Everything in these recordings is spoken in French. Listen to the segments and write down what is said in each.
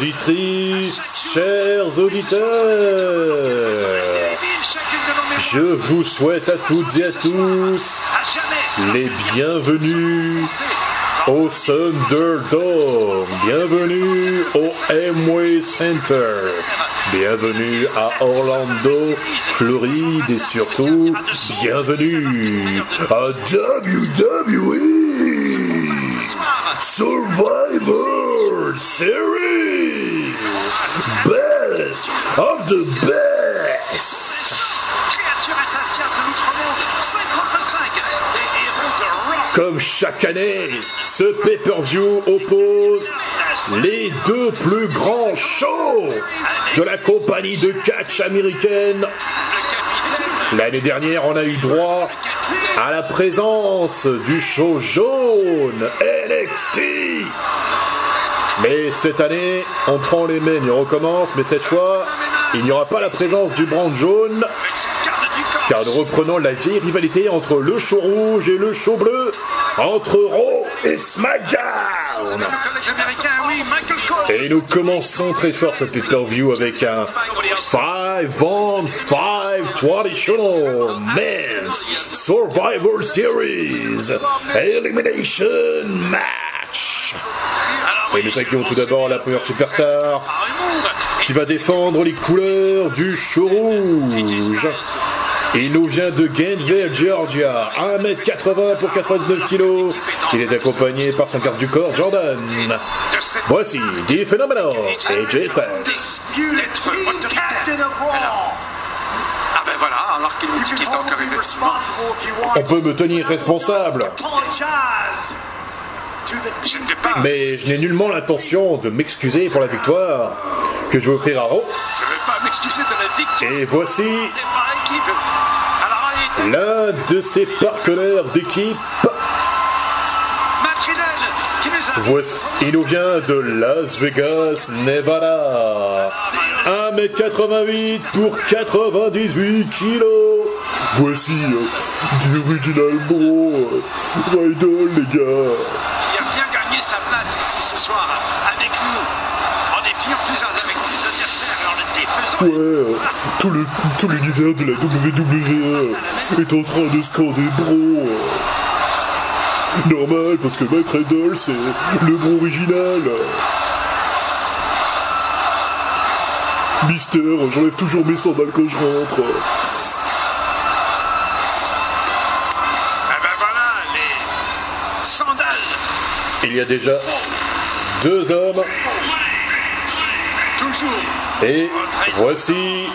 Auditrices, chers auditeurs, je vous souhaite à toutes et à tous les bienvenus au Thunderdome, bienvenue au Amway Center, bienvenue à Orlando, Floride et surtout bienvenue à WWE Survivor Series Best of the Best. Créature insatiable de l'outre-monde, 5 contre 5, les héros de Rock. Comme chaque année, ce pay-per-view oppose les deux plus grands shows de la compagnie de catch américaine. L'année dernière, on a eu droit à la présence du show jaune NXT. Mais cette année, on prend les mêmes, on recommence, mais cette fois, il n'y aura pas la présence du brand jaune, car nous reprenons la vieille rivalité entre le show rouge et le show bleu, entre Raw et SmackDown. Et nous commençons très fort ce pay-per-view avec un 5 on 5 traditional men's Survivor Series Elimination Match. Et nous accueillons tout d'abord la première superstar qui va défendre les couleurs du show rouge. Il nous vient de Gainesville, Georgia, 1m80 pour 99 kg. Il est accompagné par son garde du corps, Jordan. Voici des phénoménaux et. Ah ben voilà, alors qu'il nous dit encore. On peut me tenir responsable, Je ne vais pas. Mais je n'ai nullement l'intention de m'excuser pour la victoire que je vais offrir à Raw. Je ne vais pas m'excuser de la victoire Et voici l'un de ses partenaires d'équipe. Voici, il nous vient de Las Vegas, Nevada. 1m88 pour 98 kg. Voici euh, du original bro, euh, Riddle les gars. qui a bien gagné sa place ici ce soir avec nous, en défiant plusieurs avec nos adversaires et en le défaisant. Ouais, euh, tout le tout l'univers de la WWE est en train de scander bro. Normal parce que Matt Riddle c'est le bro original. Mister, j'enlève toujours mes sandales quand je rentre. Ah ben voilà, les sandales, Il y a déjà deux hommes toujours et voici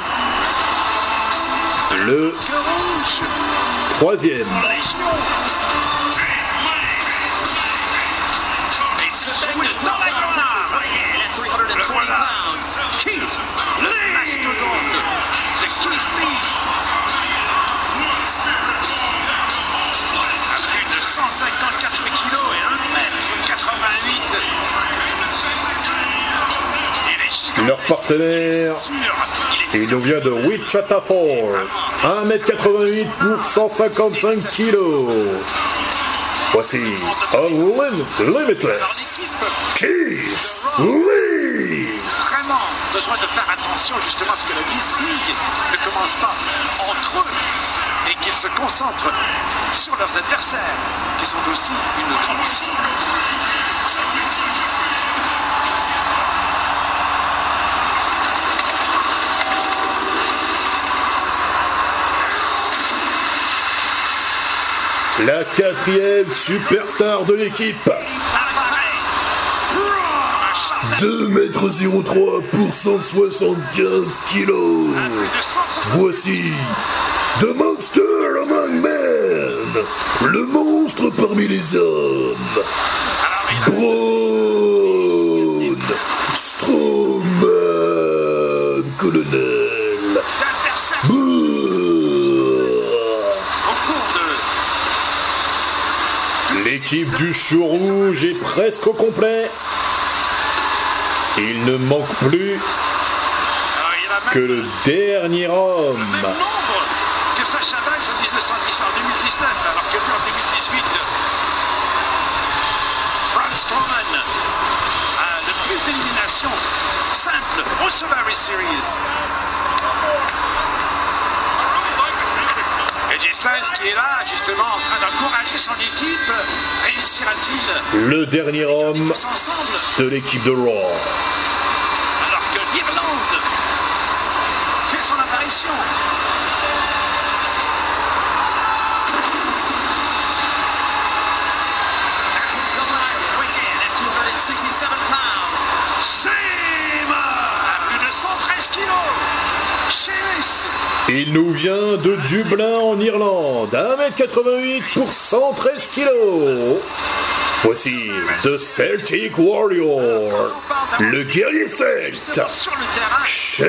le troisième. Leur partenaire, il nous vient de Wichita Falls. 1m88 pour 155 kg. Voici Unlim- Limitless Keith Lee. vraiment besoin de faire attention justement à ce que la League ne commence pas entre eux et qu'ils se concentrent sur leurs adversaires, qui sont aussi une grande puissance. La quatrième superstar de l'équipe. Apparaît comme un chat 2m03 pour 175 kg. plus de 160 Voici The Monster Among Men, le monstre parmi les hommes. Alors L'équipe du show rouge est presque au complet. Il ne manque plus que le dernier homme. le même nombre que Sacha Banks en 1910 en 2019, alors que lui en 2018, Braun Strowman a le plus d'éliminations au Survivor Series. Qui est là, justement, en train d'encourager son équipe, réussira-t-il Le dernier homme de l'équipe de Raw. Il nous vient de Dublin en Irlande, 1m88 pour 113 kilos. Voici The Celtic Warrior, le guerrier celte, Sheamus.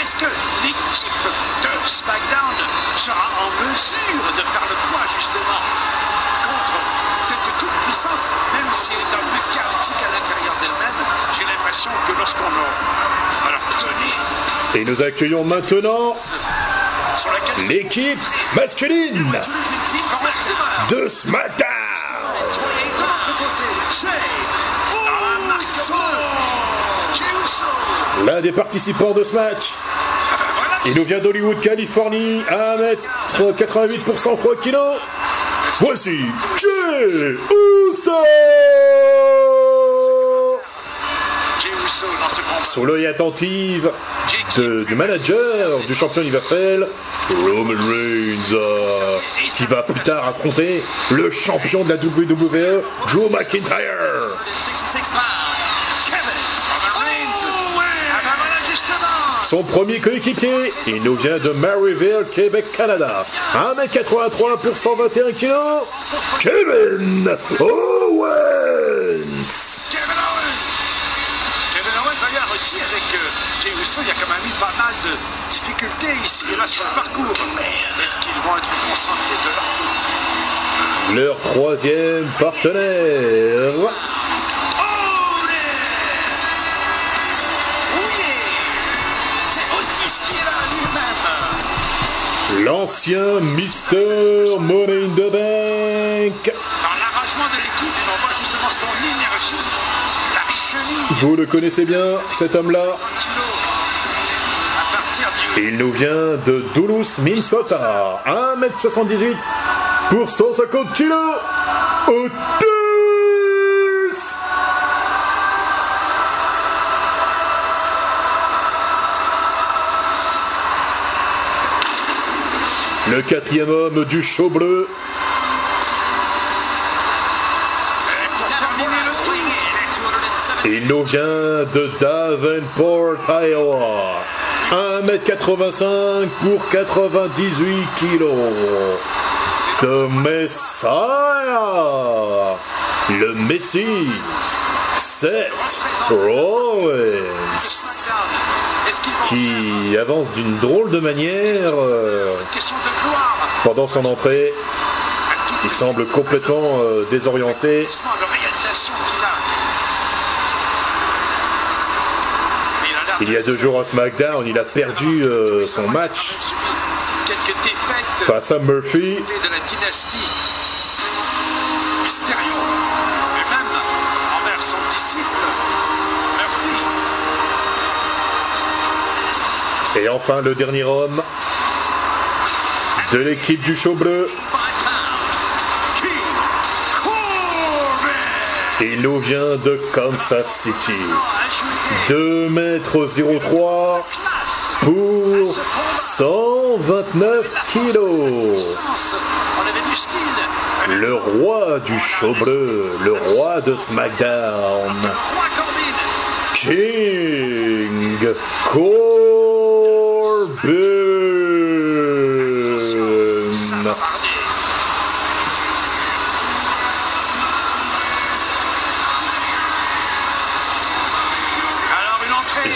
Est-ce que l'équipe de SmackDown sera en mesure de faire le poids justement contre cette toute-puissance, même si elle est un peu chaotique à l'intérieur d'elle-même? J'ai l'impression que lorsqu'on Et nous accueillons maintenant l'équipe masculine de SmackDown. L'un des participants de ce match. Il nous vient d'Hollywood, Californie, 1m88 pour 103 kg. Voici Jey Uso Jey Uso dans ce combat. Sous l'œil attentif du manager du champion universel, Roman Reigns, euh, qui va plus tard affronter le champion de la WWE, Drew McIntyre. 66 pounds. Kevin Roman Reigns. Voilà justement. Son premier coéquipier, il nous vient de Maryville, Québec, Canada. 1m83 pour 121 kg, Kevin Owens. Il y a quand même eu pas mal de difficultés ici et là sur le parcours. Est-ce qu'ils vont être concentrés de leur côté? Leur troisième partenaire, Oh l'ancien Mister Money in the Bank. Dans l'arrangement de l'équipe, on voit justement son énergie, la cheville, Vous le connaissez bien, cet homme-là. Il nous vient de Duluth, Minnesota. 1m78 pour 150 kg. Otis Le quatrième homme du show bleu, il nous vient de Davenport, Iowa. 1m85 pour 98 kg. The Messiah, le Messie, Seth Rollins, qui avance d'une drôle de manière euh, de pendant son entrée. Il semble complètement euh, désorienté. Il y a de deux jours à SmackDown, il a perdu euh, son match face à Murphy. de la dynastie Mysterio. Et même envers son disciple Murphy. Et enfin le dernier homme de l'équipe du show bleu. Il nous vient de Kansas City. Ajouté 2 mètres 03 classe. pour 129 kilos. Le roi du show bleu, le roi de SmackDown. King Ça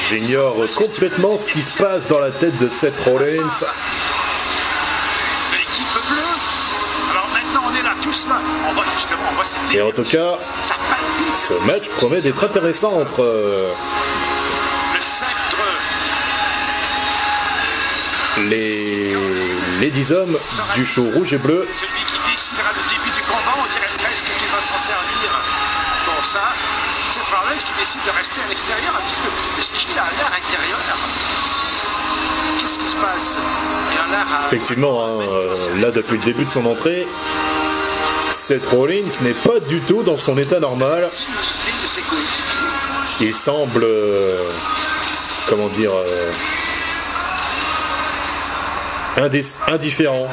J'ignore complètement ce qui se passe dans la tête de Seth Rollins. de l'équipe bleue. Alors maintenant on est là tous là. On voit justement, on voit cette Et en tout cas, ce match promet d'être intéressant entre les, les 10 hommes du show rouge et bleu. Décide de rester à l'extérieur un petit peu. Est-ce qu'il a l'air intérieur Qu'est-ce qui se passe? Il a à... Effectivement, hein, euh, là depuis le début de son entrée, Seth Rollins n'est pas du tout dans son état normal. Il semble, euh, comment dire, euh, indifférent.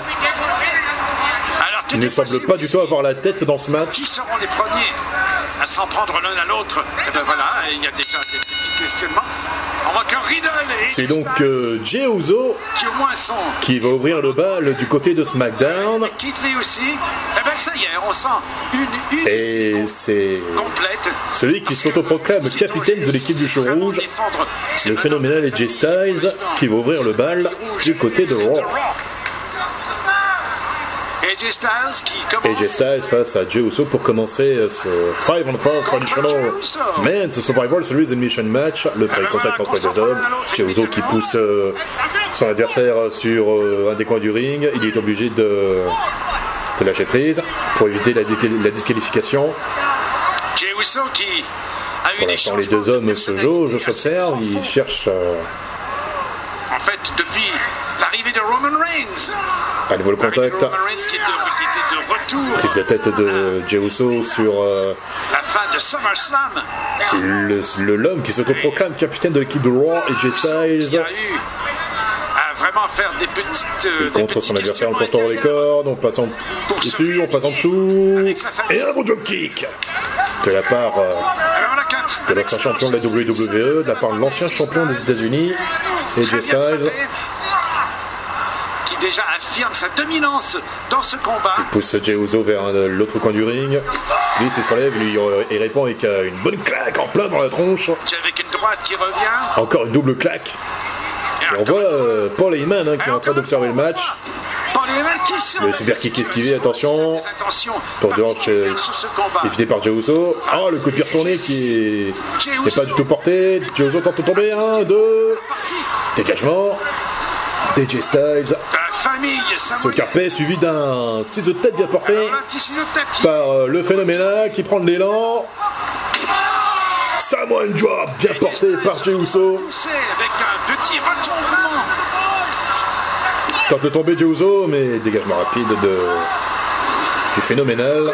Alors, Il ne semble pas du tout avoir la tête dans ce match. Qui seront les premiers? À s'en prendre l'un à l'autre Et ben voilà, il y a déjà des petits questionnements. On voit que Riddle et C'est donc euh, Jey Uso qui au moins sont qui va ouvrir le bal du côté de SmackDown. Keith Lee aussi. Et ben ça y est, on sent une une Et c'est complète. celui qui s'autoproclame capitaine de l'équipe du show rouge, le phénoménal AJ Styles, qui va ouvrir le bal du côté de Raw. AJ Styles qui commence. AJ Styles face à Jey Uso pour commencer ce 5 on 4 traditional Men's Survival Series Elimination Match, le pré-contact entre les deux hommes. Jey Uso qui pousse euh, son adversaire sur euh, un des coins du ring, il est obligé de, de lâcher prise pour éviter la, dis- la disqualification. Jey Uso qui a eu Pour l'instant, les deux hommes se personnalité jouent, je assez s'observe, ils cherchent euh, En fait, depuis l'arrivée de Roman Reigns. à nouveau le L'arrivée de contact. Roman Reigns qui, est de- qui était de retour. Prise de tête de Jey sur euh, La fin de SummerSlam. le- le- l'homme qui s'autoproclame capitaine de l'équipe de Raw, AJ Qui Styles. a eu à vraiment faire des petites. euh, contre son adversaire en portant les cordes, on passe en dessus, on passe en dessous, et un bon jump kick de la part euh, de l'ancien champion de la WWE, de la part de l'ancien champion des États-Unis, AJ Très bien Qui déjà affirme sa dominance dans ce combat. pousse Jey Uso vers l'autre coin du ring, lui il se relève, lui euh, il répond avec euh, une bonne claque en plein dans la tronche, Avec une droite qui revient. encore une double claque, et on voit euh, Paul Heyman hein, qui est en train d'observer le match, Le super kick esquivé, attention. Pour de hanche évité par Jey Uso, oh le coup de pied retourné qui est n'est pas du tout porté, Jey Uso tente de tomber, 1, 2, dégagement, DJ Styles, La famille ce carpet suivi d'un ciseau de tête bien porté Alors, tête par euh, le phénoménal qui prend de l'élan. Samoan Drop bien porté par Jey Uso. poussé avec un petit retournement. Tente de tomber Jey Uso, mais dégagement rapide de du phénoménal. Mais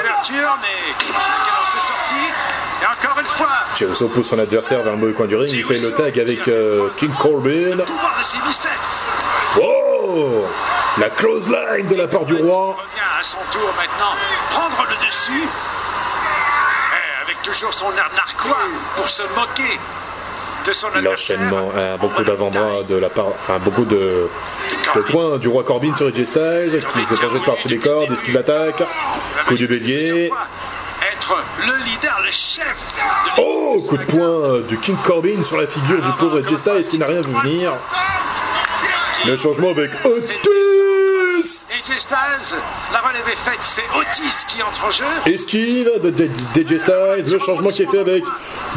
Et encore une fois, Uso pousse son adversaire vers le mauvais coin du ring. Il fait le tag avec euh, King Corbin. Oh La close line de la part du roi. revient à son tour maintenant prendre le dessus. Et avec toujours son air narquois pour se moquer de son adversaire. L'enchaînement, euh, beaucoup d'avant-bras de la part, enfin beaucoup de, de points du roi Corbin sur AJ Styles qui se projette par-dessus les cordes, esquive l'attaque, coup du bélier. Le leader, le chef de Oh Coup de poing du King Corbin sur la figure du pauvre AJ Styles qui n'a rien vu venir. Le changement avec Otis AJ Styles, la relève est faite, c'est Otis qui entre en jeu. Esquive de de- d'AJ Styles, le changement qui est fait avec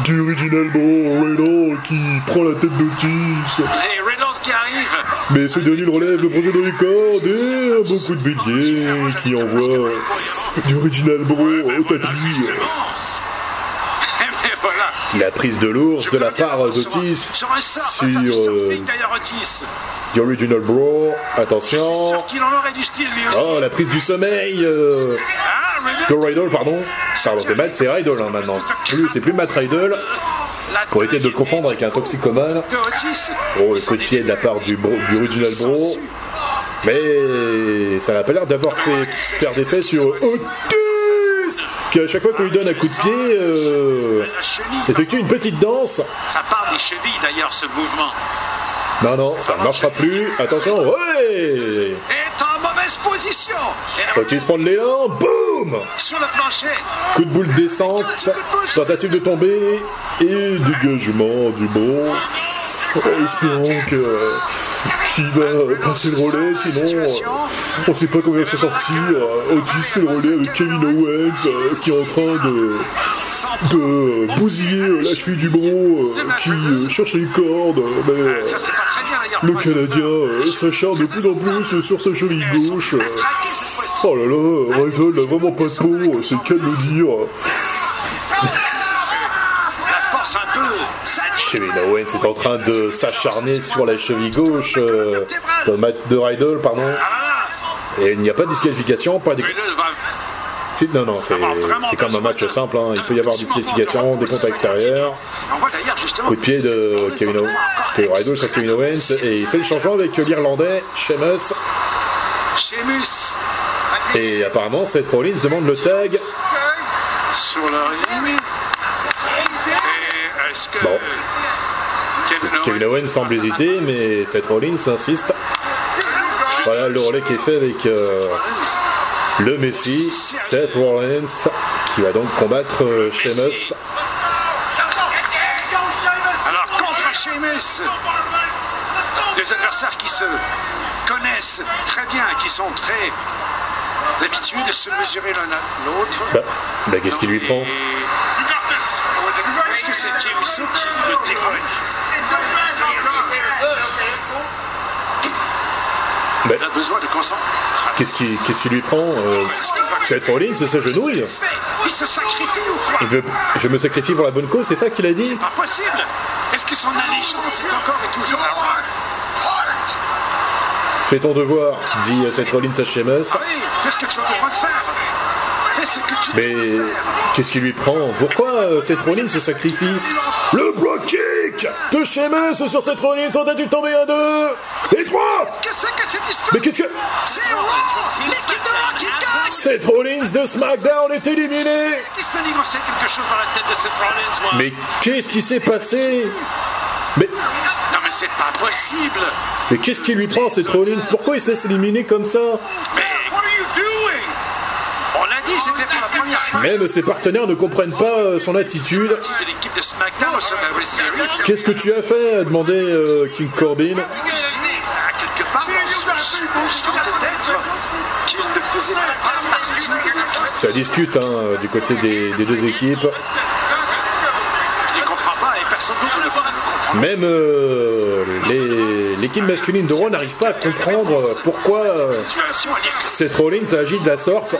du Original Riddle qui prend la tête d'Otis. Et Reynolds qui arrive. Mais ce dernier relève le projet les cordes et un bon coup de bélier qui envoie du Original Bro au tapis. Mais voilà. La prise de l'ours de la part d'Otis Sur sur euh, du Original Bro. Attention. Oh, la prise du sommeil euh, Ah, de Riddle, pardon. Pardon, c'est Matt, c'est Riddle hein, maintenant. Plus, c'est plus Matt Riddle. Pour éviter de le confondre avec un toxicomane. Oh, le coup de pied de la part du, bro- du Original Bro. Mais ça n'a pas l'air d'avoir fait faire d'effet sur Otis Qui à chaque fois qu'on lui donne un coup de pied, euh, effectue une petite danse. Ça part des chevilles d'ailleurs ce mouvement. Non, non, ça ne marchera plus. Attention, ouais Est en mauvaise position. Otis prend de l'élan, boum sur le plancher. Coup de boule descente, tentative de tomber, et dégagement du. Oh, espérons que qui va passer le relais, sinon euh, on sait pas comment il va s'en sortir. Euh, Otis fait le relais avec Kevin Owens euh, qui est en train de de bousiller la cheville du bro, qui cherche les cordes, mais le Canadien s'acharne de plus en plus sur sa cheville gauche. Oh là là, Riddle n'a vraiment pas de peau, c'est qu'à le dire. Kevin Owens est en train de s'acharner sur la cheville gauche euh, de, Matt- de Riddle, pardon. Et il n'y a pas de disqualification, pas de... Non, non, c'est comme un match simple. hein. Il peut y avoir disqualification, des comptes d'ailleurs justement. Coup de pied de Kevin Owens, de Riddle sur Kevin Owens. Et il fait le changement avec l'Irlandais, Sheamus. Et apparemment, Seth Rollins demande le tag. sur. Et est-ce que Bon. Kevin Owens, semble hésiter, mais Seth Rollins insiste. Voilà le relais qui est fait avec euh, le Messi, Seth Rollins, qui va donc combattre euh, Sheamus. Alors contre Sheamus, deux adversaires qui se connaissent très bien, qui sont très habitués de se mesurer l'un à l'autre. Bah, bah, qu'est-ce qui lui prend que c'est Uso qui le dérange Bah, Il a besoin de concentration. qu'est-ce qui, qu'est-ce qui lui prend euh, Seth Rollins s'agenouille. Il se sacrifie ou quoi Il veut, je me sacrifie pour la bonne cause, c'est ça qu'il a dit Pas possible Est-ce que son allégeance est encore et toujours à moi Fais ton devoir, dit euh, Seth Rollins à Sheamus. Ah oui, fais ce que tu as besoin de faire Mais qu'est-ce qui lui prend Pourquoi euh, Seth Rollins se sacrifie Le block kick de Sheamus sur Seth Rollins, on a dû tomber un deux et trois Qu'est-ce que c'est que cette histoire Mais qu'est-ce que... Seth Rollins de SmackDown est éliminé Qui se fait négocier quelque chose dans la tête de cette Rollins, moi Mais qu'est-ce qui s'est passé Mais, Non mais c'est pas possible mais qu'est-ce qui lui prend Seth Rollins Pourquoi il se laisse éliminer comme ça Mais dit, c'était pour la première fois Même ses partenaires ne comprennent pas euh, son attitude. Qu'est-ce que tu as fait a demandé euh, King Corbin. À quelque part, on suppose peut-être qu'il ne faisait pas partie de l'équipe. Ça discute hein, du côté des, des deux équipes. Même euh, l'équipe masculine de Raw n'arrive pas à comprendre euh, pourquoi euh, Seth Rollins agit de la sorte.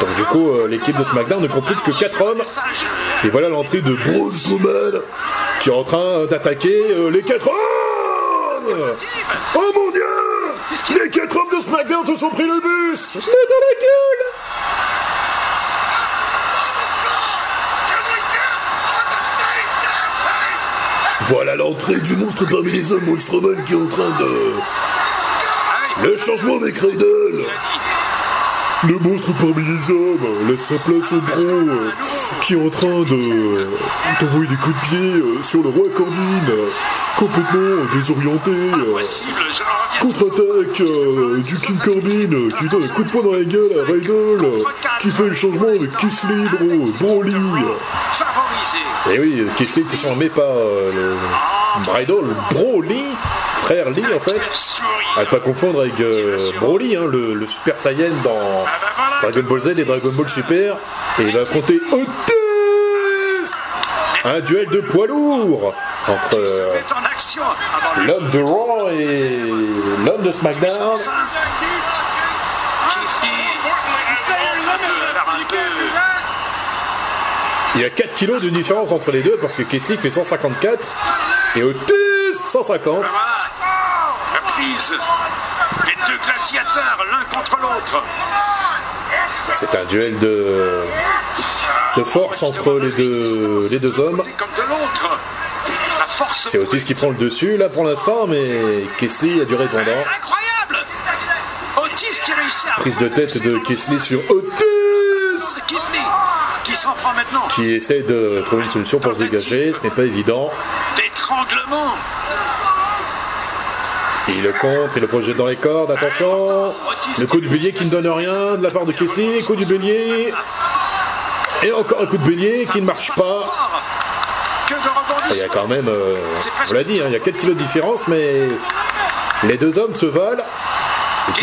Donc du coup, euh, l'équipe de SmackDown ne compte que 4 hommes. Et voilà l'entrée de Braun Strowman qui est en train d'attaquer euh, les 4 hommes! Oh mon dieu! Les 4 hommes de SmackDown se sont pris le bus! Mais dans la gueule! Voilà l'entrée du monstre parmi les hommes, Monstrowman qui est en train de... Le changement avec Riddle le monstre parmi les hommes laisse sa place au bro euh, qui est en train de d'envoyer des coups de pied euh, sur le roi Corbin, euh, complètement désorienté. euh, Contre-attaque euh, du King Corbin euh, qui donne un coup de poing dans la gueule à Riddle euh, qui fait le changement avec Kisly, bro, Broly. favorisé. Et oui, euh, Kisly était surnommé par euh, le Riddle, Broly, frère Lee en fait. À ne pas confondre avec euh, Broly, hein, le, Super Saiyan dans Dragon Ball Z et Dragon Ball Super. Et il va affronter Otis Un duel de poids lourd entre euh, l'homme de Raw et l'homme de SmackDown. Il y a 4 kilos de différence entre les deux parce que Keslie fait 154 et Otis 150. Les deux gladiateurs, l'un contre l'autre. C'est un duel de, de force entre les deux, les deux hommes. C'est Otis qui prend le dessus là pour l'instant, mais Keslie a du répondant. Incroyable. Otis qui réussit à Prise de tête de Keslie sur Otis qui s'en prend maintenant. qui essaie de trouver une solution pour se dégager, ce n'est pas évident. D'étranglement. Il le contre, il le projette dans les cordes, attention Le coup du bélier qui ne donne rien de la part de Keslie, coup du bélier et encore un coup de bélier qui ne marche pas. De Il y a quand même, euh, on l'a dit, hein, il y a 4 kilos de différence, mais les deux hommes se valent.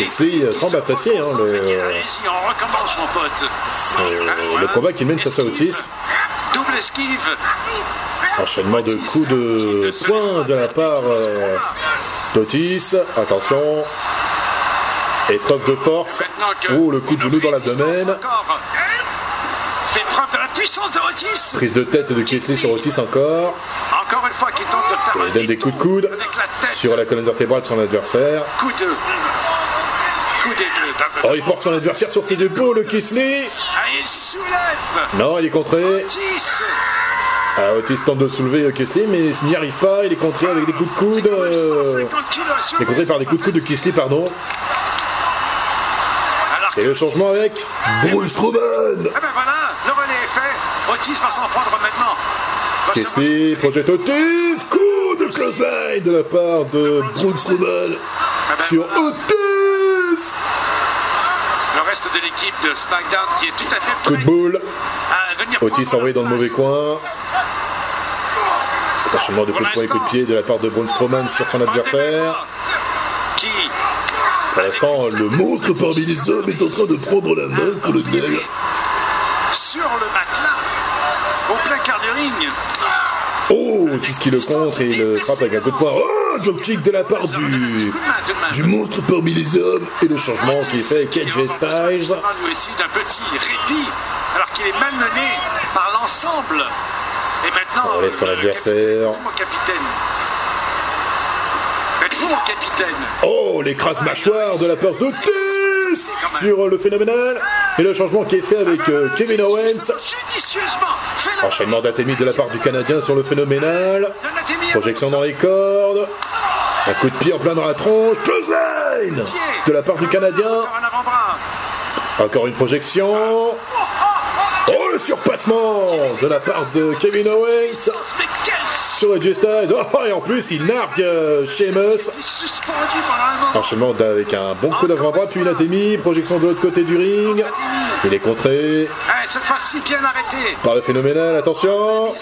Et euh, semble apprécier hein, euh, le combat qu'il mène face à Otis. Enchaînement de coups de poing de la part d'Otis. Attention. Épreuve de force. Oh, le coup de genou dans l'abdomen. encore Fait preuve de la puissance de Otis. Prise de tête de Keslie sur Otis encore. Encore une fois qu'il tente de faire Il donne des coups de coude avec la tête. sur la colonne vertébrale de son adversaire. Coup de. Coup. Oh, il porte son adversaire sur ses épaules, Kisley. Ah, il soulève. Non, il est contré. 10. Ah, Otis tente de soulever euh, Kisley, mais il n'y arrive pas. Il est contré avec des coups de coude. euh, 150 kilos à Il est contré par des coups de coude de pardon. Et le changement avec Bruce Strowman. Ah ben voilà, le relais est fait. Otis va s'en prendre maintenant. Kisley projette Otis. Coup de clothesline de la part de Bruce Strowman Ah ben sur voilà. Otis. Le reste de l'équipe de SmackDown qui est tout à fait Coup de prêt boule. à venir Otis envoyé dans le mauvais coin. Enchaînement de coups de poing et coups de pied de la part de Braun Strowman sur son adversaire. Pour l'instant, le monstre parmi les hommes est en train de prendre la main, colonel. sur le matelas, au plein quart du ring. Oh, Otis qui le contre et il le frappe avec un coup de poing. Oh, jump kick de la part du, tout du monstre parmi les hommes. Et le changement qui est fait avec AJ Styles. d'un petit répit, alors qu'il est malmené par l'ensemble. Et maintenant, On relève son adversaire. capitaine- mon Oh, l'écrase mâchoire de la part d'Otis sur le phénoménal. Et le changement qui est fait avec euh, Kevin Owens. Enchaînement d'Atemi de la part du Canadien sur le phénoménal. Projection dans les cordes. Un coup de pied en plein dans la tronche. Clothesline de la part du Canadien. Encore une projection. Surpassement de la part de Kevin Owens sur AJ Styles. Oh, et en plus, il nargue euh, Sheamus. Enchaînement avec un bon coup d'avant-bras, puis une Atemi. Projection de l'autre côté du ring. Il est contré cette fois-ci bien arrêté. par le phénoménal. Attention.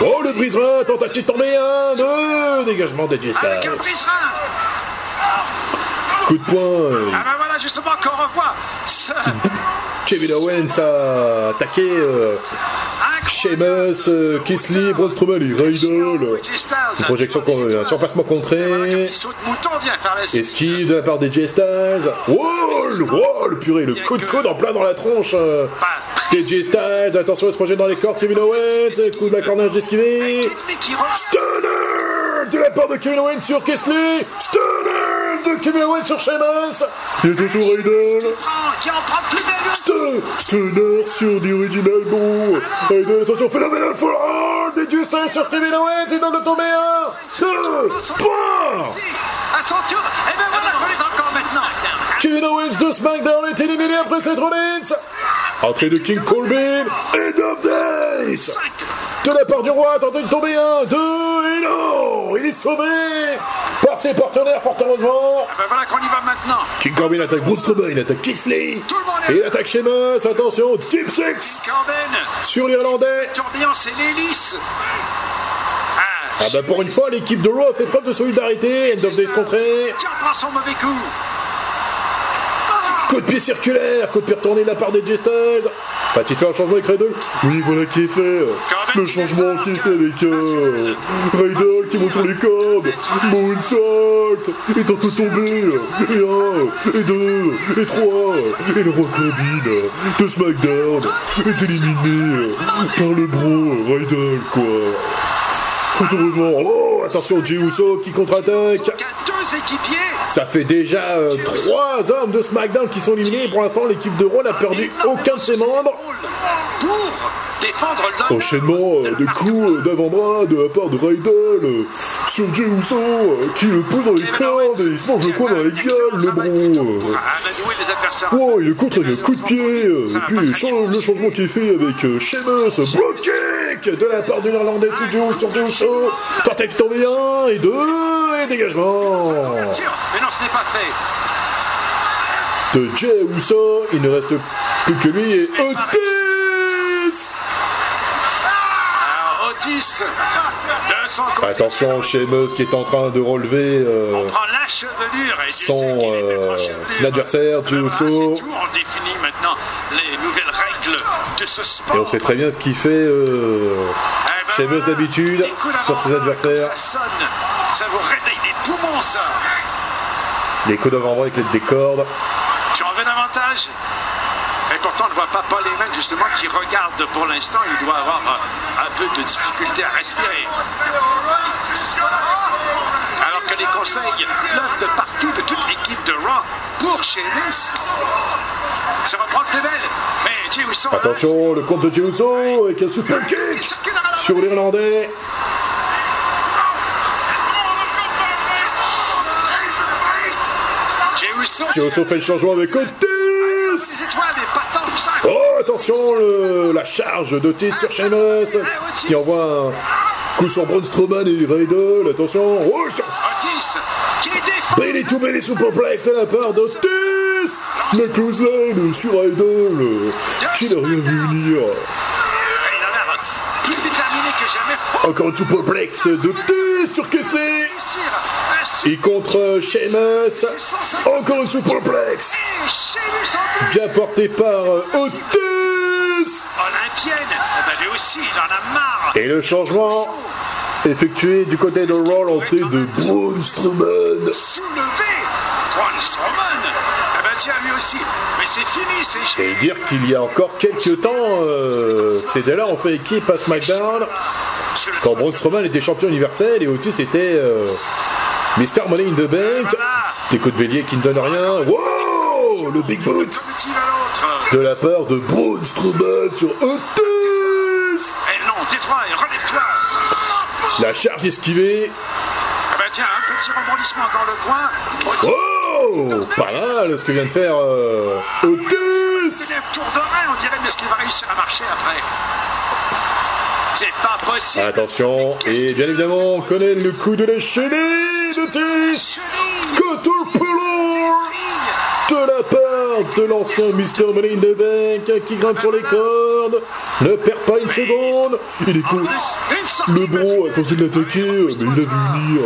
Oh, le brise-rein. Tentative de tomber. Un, deux. Dégagement Avec Styles. Coup de poing. Ah ben voilà, justement, qu'on revoit ce Kevin Owens a attaqué euh, Sheamus, euh, Braun Strowman et Riddle. Une projection, un surpassement contré. Esquive de la part des J-Styles. Le, oh, le purée, le coup de coude en plein dans la tronche. euh, Des J-Styles, attention, il se projette dans les cordes. Kevin Owens, coup de la cornage esquivé. Ennemi qui revient. Stunner de la part de Kevin Owens sur Kesley. Stunner de Kevin Owens sur Sheamus. Il est sur Riddle. Stunner sur The Original Bro. Riddle, attention, phénoménal fall. Des J-Styles sur Kevin Owens. Il donne le tomber un. Deux. Point. À son tour. Et ben voilà qu'on est encore maintenant. Kevin Owens de SmackDown est éliminé après Seth Rollins. Entrée de King Corbin. End of Days. De la part du roi, tenté de tomber un, deux, et non Il est sauvé ses partenaires, fort heureusement. Ben voilà qu'on y va maintenant. King Corbin attaque Bruce il attaque Kisley. Tout le monde est- Et il attaque Sheamus, attention, Deep Six Corbin. sur l'Irlandais. Tourbillon, c'est l'hélice. Ah, Ah bah pour une fois, l'équipe de Raw a fait preuve de solidarité, End of Days contré. Qui en prend son mauvais coup. Coup de pied circulaire, coup de pied retourné de la part des J-Styles. Va-t-il faire un changement avec Riddle Oui, voilà qui est fait. Le changement qui est fait avec euh, Riddle qui monte sur les cordes. Moonsault. Et tente tomber. Et un, et deux, et trois. Et le roi Corbin de SmackDown est éliminé par le bro Riddle, quoi. Fort heureusement. Oh, attention, Jey Uso qui contre-attaque. Deux équipiers. Ça fait déjà euh, trois hommes de SmackDown qui sont éliminés. Et pour l'instant, l'équipe de Raw n'a perdu aucun de ses membres. Pour défendre l'honneur. Enchaînement euh, de coups d'avant-bras de la part de Riddle euh, sur Jey euh, qui le pousse dans les cordes et il se mange le coin dans la gueule, le bro. euh. Amadouer les adversaires. Oh, il le contre un coup de pied. euh, Et puis le chan- le changement qui est fait avec euh, Sheamus, block de la part de l'Irlandais sur sur Jey Uso. Tentative tombée un et deux et dégagement. Mais non, ce n'est pas fait. de Jey Uso. Il ne reste plus que lui et Otis. Alors, Otis, Attention, Sheamus qui est en train de relever euh, Dieu son euh, Jey Voilà, Uso. On définit maintenant les nouvelles règles. Et on sait très bien ce qu'il fait euh, Eh ben voilà, d'habitude sur ses adversaires. ça vous réveille les poumons, ça. Les coups d'avant-bras avec les des cordes. Tu en veux davantage? Et pourtant, on ne voit pas Paul Heyman, justement, qui regarde pour l'instant. Il doit avoir euh, un peu de difficulté à respirer. Alors que les conseils pleuvent de partout, de toute l'équipe de Raw, pour Sheamus. Se reprend plus belle. Mais Jey Uso... Attention, le compte de Jey Uso avec un super kick sur l'Irlandais. Jey Uso... Fait le changement avec Otis. Ça. Oh, attention, le- la charge d'Otis sur Sheamus qui envoie un coup sur Braun Strowman et Riddle. Attention, oh, qui défend... Belly to belly superplex de la part d'Otis. Le clothesline sur Riddle qui n'a rien vu venir. Il a l'air plus déterminé que jamais. Encore une superplex d'Otis sur super Et contre Sheamus, encore une plus. Bien porté par euh, Otis. Olympienne. Eh ben, lui aussi, il en a marre. Et le changement effectué du côté de Raw, l'entrée de Braun Strowman. Soulevé. Braun Strowman. Eh ben tiens, lui aussi. Mais c'est fini, c'est Et dire qu'il y a encore quelques temps, euh, c'était là, on fait équipe à SmackDown, quand Braun Strowman était champion universel et Otis était euh, Mr. Money in the Bank. Des coups de bélier qui ne donnent rien. Wow Le big boot de la part de Braun Strowman sur Otis. Eh non, tais-toi et relève-toi. La charge esquivée. Eh ben tiens, un petit rebondissement dans le coin. Oh Pas mal ce que vient de faire euh, Otis tour de rein, on dirait, mais est-ce qu'il va réussir à marcher après C'est pas possible. Attention, et bien évidemment, on connaît le coup de la chenille d'Otis Caterpillar de la part de l'ancien Mr. Money in the Bank qui grimpe sur les cordes, ne perd pas une seconde, il est cool. Le bro a tenté de l'attaquer, mais il l'a vu venir.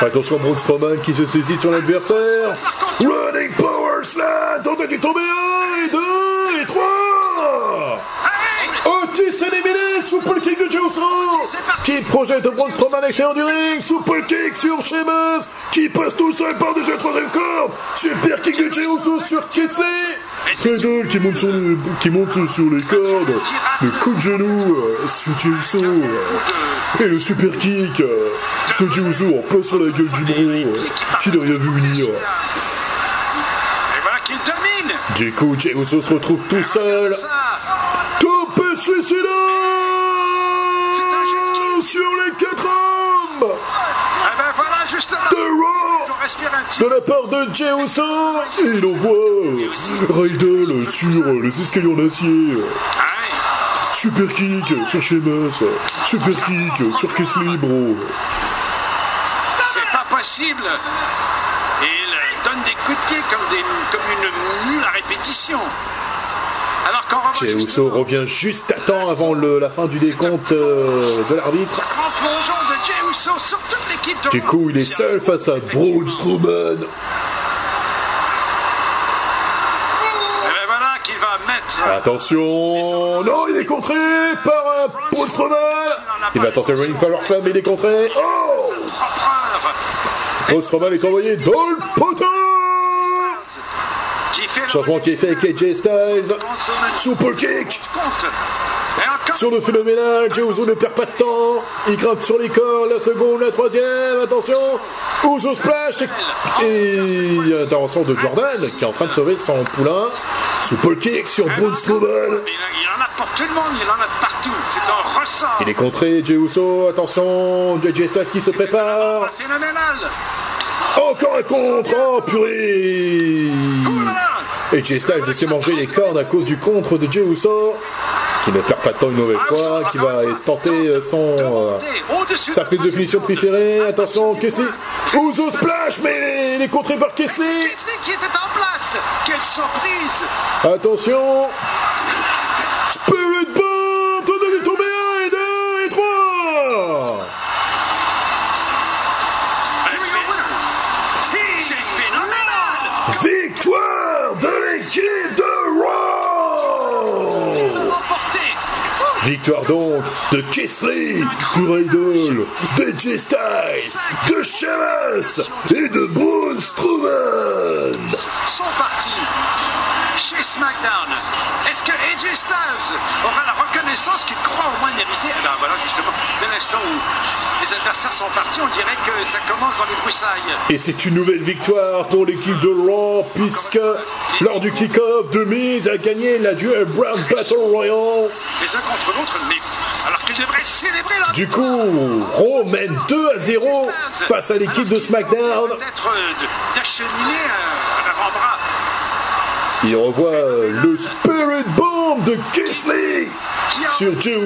Attention Braun Strowman qui se saisit sur l'adversaire. Running Power Slam, tentez tomber 1 et super kick de Jey qui projette Braun Strowman à l'extérieur du ring, super kick sur Sheamus. Qui passe tout seul par-dessus la troisième corde, super kick de Jey sur Kesley, Riddle qui monte sur les, qui monte sur les cordes, le coup de genou euh, sur Jey euh, et le super kick euh, de Jey en plein sur la gueule du bro euh, qui n'a rien vu venir. Et voilà qu'il domine. Du coup, Jey se retrouve tout seul. Respire un petit de la part de. Et il envoie Riddle sur les escaliers en acier. Super kick sur Sheamus. Super kick sur Kesley, bro. C'est pas possible. Il donne des coups de pied comme, des, comme une mule à répétition. Alors qu'en revanche, Jey Uso revient juste à temps avant le- la fin du décompte euh, de l'arbitre. Du coup, il est seul face à Braun Strowman. Ben mettre. Attention Non, il est contré par un Braun Strowman Il va tenter Running Power Slam, mais il est contré. Oh Braun Strowman est envoyé dans le poteau Changement qui est fait avec AJ Styles. Consommation Super kick sur le phénoménal, Uso ne perd pas de temps. Il grimpe sur les cordes, la seconde, la troisième, attention. Uso splash et, et intervention de Jordan qui est en train de sauver son poulain. Super kick sur Braun Strowman. il, en a pour tout le monde, il en a de partout. C'est un ressort. Il est contré, Jey Uso, attention, AJ Styles qui se prépare. Phénoménal. Encore un contre, oh purée. Et Jay Styles s'est mangé les cordes à cause du contre de Jey Uso, qui ne perd pas de temps une nouvelle fois, qui va tenter son, euh, sa prise de finition préférée. Attention, Kesley. Uso splash, mais il est contré par Kesley. Ketley qui était en place. Quelle surprise. Attention. Victoire donc de Kesley, de Riddle, de Jay Styles, de Sheamus et de Braun Strowman. Chez SmackDown. Est-ce que AJ Styles aura la reconnaissance qu'il croit au moins mériter? Eh bien voilà justement, dès l'instant où les adversaires sont partis, on dirait que ça commence dans les broussailles. Et c'est une nouvelle victoire pour l'équipe de Raw, puisque lors du kick-off, de mise a gagné la Duel Brand Battle Royale. Les uns contre l'autre, mais alors qu'ils devraient célébrer la Du coup, Raw mène 2 à 0 face à l'équipe de SmackDown. Peut-être euh, d'acheminer. Il revoit le Spirit Bomb de Kisley sur Jey.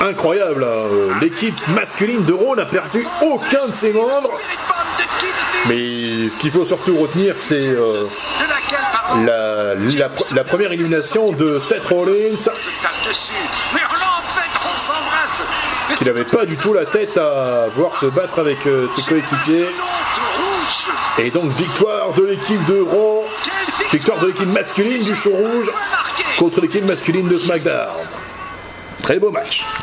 Incroyable, hein. l'équipe masculine de Raw n'a perdu aucun de ses membres. Mais ce qu'il faut surtout retenir, c'est euh, la, première élimination de Seth Rollins, qui n'avait pas du tout la tête à voir se battre avec euh, ses coéquipiers. Et donc victoire de l'équipe de Raw, victoire de l'équipe masculine du show rouge contre l'équipe masculine de SmackDown. Très beau match.